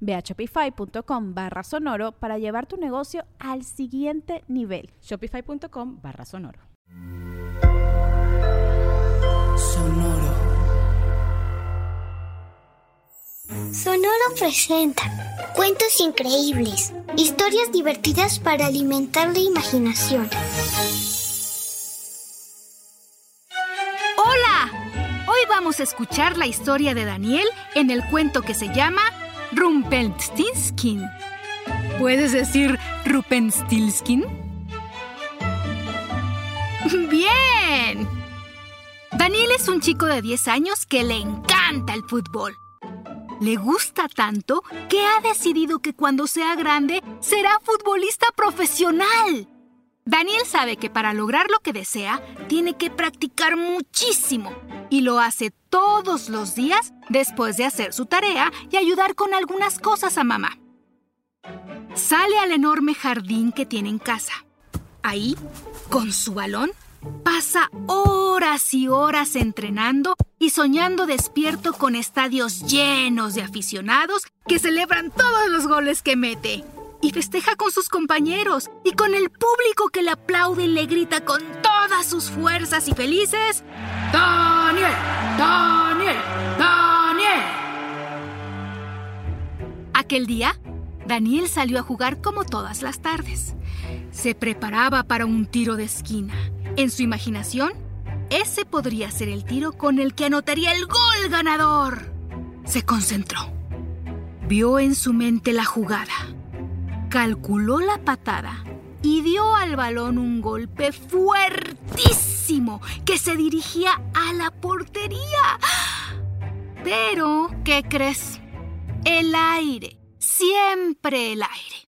Ve a shopify.com barra sonoro para llevar tu negocio al siguiente nivel. Shopify.com barra sonoro. Sonoro. Sonoro presenta cuentos increíbles, historias divertidas para alimentar la imaginación. ¡Hola! Hoy vamos a escuchar la historia de Daniel en el cuento que se llama Rumpelstiltskin. ¿Puedes decir Rumpelstiltskin? ¡Bien! Daniel es un chico de 10 años que le encanta el fútbol. Le gusta tanto que ha decidido que cuando sea grande será futbolista profesional. Daniel sabe que para lograr lo que desea tiene que practicar muchísimo y lo hace todos los días después de hacer su tarea y ayudar con algunas cosas a mamá. Sale al enorme jardín que tiene en casa. Ahí, con su balón, pasa horas y horas entrenando y soñando despierto con estadios llenos de aficionados que celebran todos los goles que mete. Y festeja con sus compañeros y con el público que le aplaude y le grita con todas sus fuerzas y felices. ¡Daniel! ¡Daniel! ¡Daniel! Aquel día, Daniel salió a jugar como todas las tardes. Se preparaba para un tiro de esquina. En su imaginación, ese podría ser el tiro con el que anotaría el gol ganador. Se concentró. Vio en su mente la jugada. Calculó la patada y dio al balón un golpe fuertísimo que se dirigía a la portería. Pero, ¿qué crees? El aire, siempre el aire.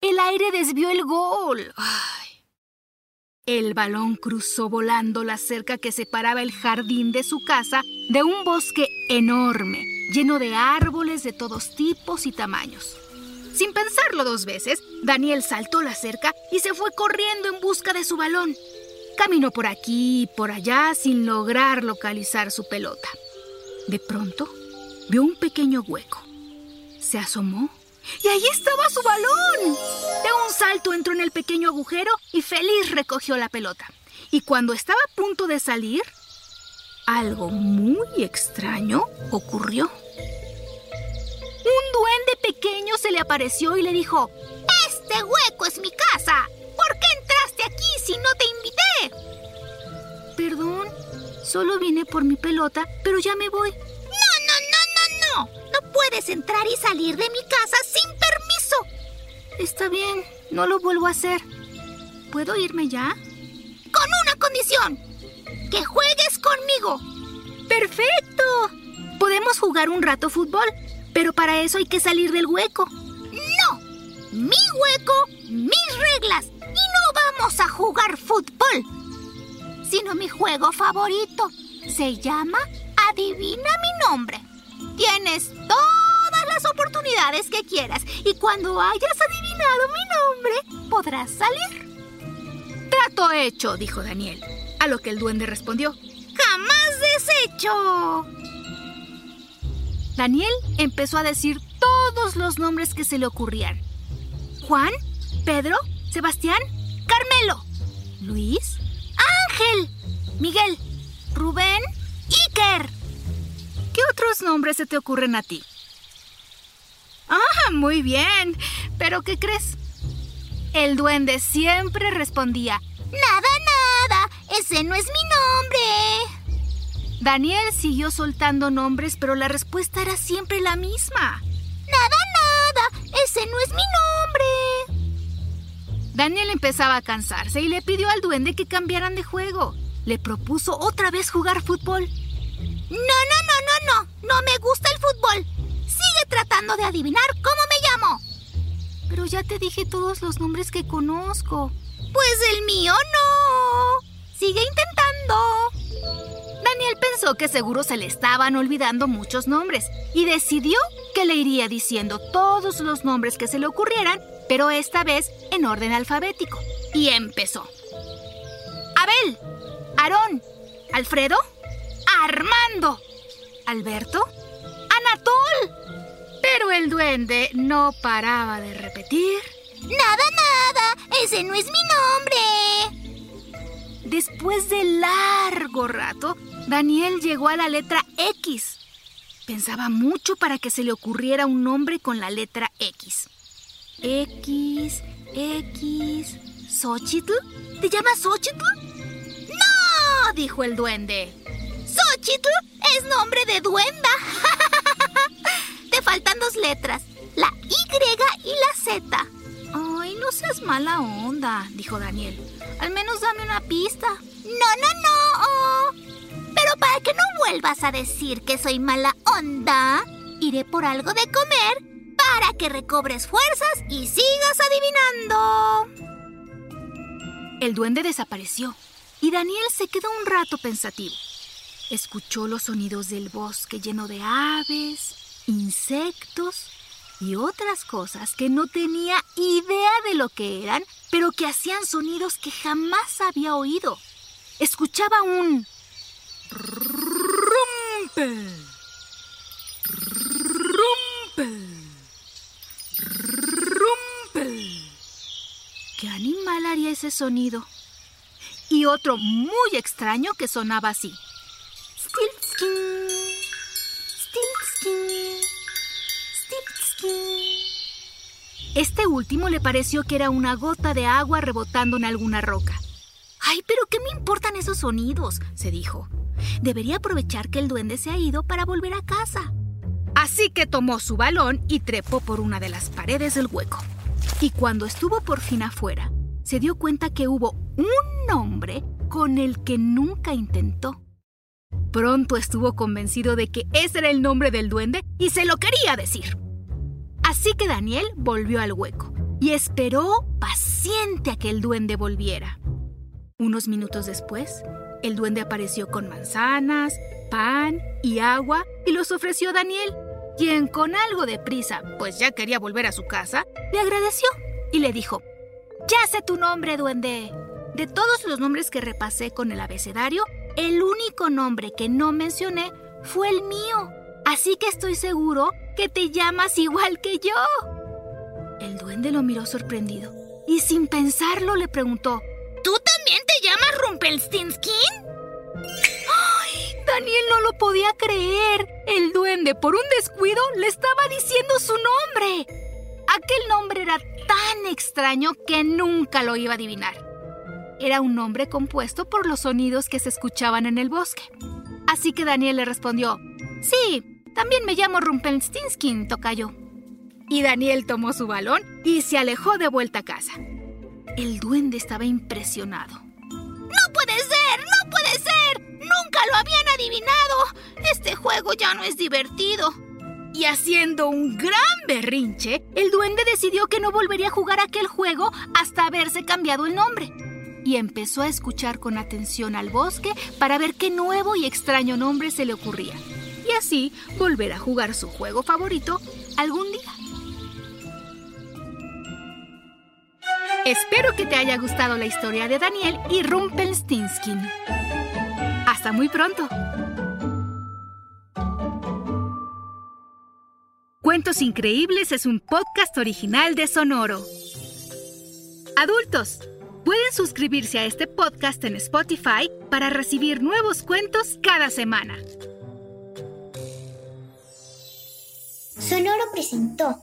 El aire desvió el gol. El balón cruzó volando la cerca que separaba el jardín de su casa de un bosque enorme, lleno de árboles de todos tipos y tamaños. Sin pensarlo dos veces, Daniel saltó la cerca y se fue corriendo en busca de su balón. Caminó por aquí y por allá sin lograr localizar su pelota. De pronto, vio un pequeño hueco. Se asomó y allí estaba su balón. De un salto entró en el pequeño agujero y feliz recogió la pelota. Y cuando estaba a punto de salir, algo muy extraño ocurrió. Pequeño se le apareció y le dijo, Este hueco es mi casa. ¿Por qué entraste aquí si no te invité? Perdón, solo vine por mi pelota, pero ya me voy. No, no, no, no, no. No puedes entrar y salir de mi casa sin permiso. Está bien, no lo vuelvo a hacer. ¿Puedo irme ya? Con una condición. Que juegues conmigo. ¡Perfecto! Podemos jugar un rato fútbol, pero para eso hay que salir del hueco. No. Mi hueco, mis reglas. Y no vamos a jugar fútbol. Sino mi juego favorito. Se llama Adivina mi nombre. Tienes todas las oportunidades que quieras y cuando hayas adivinado mi nombre podrás salir. Trato hecho, dijo Daniel. A lo que el duende respondió. ¡Jamás deshecho! Daniel empezó a decir todos los nombres que se le ocurrían. Juan, Pedro, Sebastián, Carmelo, Luis, Ángel, Miguel, Rubén, Iker. ¿Qué otros nombres se te ocurren a ti? Ah, muy bien. ¿Pero qué crees? El duende siempre respondía, Nada, nada. ¡Ese no es mi nombre! Daniel siguió soltando nombres, pero la respuesta era siempre la misma. Nada, nada. Ese no es mi nombre. Daniel empezaba a cansarse y le pidió al duende que cambiaran de juego. Le propuso otra vez jugar fútbol. No, no, no, no, no. No me gusta el fútbol. Sigue tratando de adivinar cómo me llamo. Pero ya te dije todos los nombres que conozco. Pues el mío no. Sigue intentando. Pensó que seguro se le estaban olvidando muchos nombres y decidió que le iría diciendo todos los nombres que se le ocurrieran, pero esta vez en orden alfabético. Y empezó. Abel, Aarón, Alfredo, Armando, Alberto, Anatol. Pero el duende no paraba de repetir. Nada, nada. Ese no es mi nombre. Después de largo rato, Daniel llegó a la letra X. Pensaba mucho para que se le ocurriera un nombre con la letra X. X, X, ¿Xochitl? ¿Te llamas Xochitl? ¡No! dijo el duende. Xochitl es nombre de duenda. Te faltan dos letras, la Y y la Z. Ay, no seas mala onda, dijo Daniel. Vuelvas a decir que soy mala onda, iré por algo de comer para que recobres fuerzas y sigas adivinando. El duende desapareció y Daniel se quedó un rato pensativo. Escuchó los sonidos del bosque lleno de aves, insectos y otras cosas que no tenía idea de lo que eran, pero que hacían sonidos que jamás había oído. Escuchaba un rumpe, rumpe, rumpe. ¿Qué animal haría ese sonido? Y otro muy extraño que sonaba así. Stiltskin, stiltskin, stiltskin. Este último le pareció que era una gota de agua rebotando en alguna roca. ¡Ay, pero qué me importan esos sonidos! se dijo. Debería aprovechar que el duende se ha ido para volver a casa. Así que tomó su balón y trepó por una de las paredes del hueco. Y cuando estuvo por fin afuera, se dio cuenta que hubo un nombre con el que nunca intentó. Pronto estuvo convencido de que ese era el nombre del duende y se lo quería decir. Así que Daniel volvió al hueco y esperó paciente a que el duende volviera. Unos minutos después, el duende apareció con manzanas, pan y agua y los ofreció a Daniel, quien con algo de prisa, pues ya quería volver a su casa, le agradeció y le dijo, Ya sé tu nombre, duende. De todos los nombres que repasé con el abecedario, el único nombre que no mencioné fue el mío. Así que estoy seguro que te llamas igual que yo. El duende lo miró sorprendido y sin pensarlo le preguntó, ¿Tú también te llamas Rumpelstiltskin? ¡Ay! Daniel no lo podía creer. El duende, por un descuido, le estaba diciendo su nombre. Aquel nombre era tan extraño que nunca lo iba a adivinar. Era un nombre compuesto por los sonidos que se escuchaban en el bosque. Así que Daniel le respondió, Sí, también me llamo Rumpelstiltskin, tocayo. Y Daniel tomó su balón y se alejó de vuelta a casa. El duende estaba impresionado. ¡No puede ser! ¡No puede ser! ¡Nunca lo habían adivinado! Este juego ya no es divertido. Y haciendo un gran berrinche, el duende decidió que no volvería a jugar aquel juego hasta haberse cambiado el nombre. Y empezó a escuchar con atención al bosque para ver qué nuevo y extraño nombre se le ocurría. Y así volver a jugar su juego favorito algún día. Espero que te haya gustado la historia de Daniel y Rumpelstiltskin. Hasta muy pronto. Cuentos Increíbles es un podcast original de Sonoro. Adultos, pueden suscribirse a este podcast en Spotify para recibir nuevos cuentos cada semana. Sonoro presentó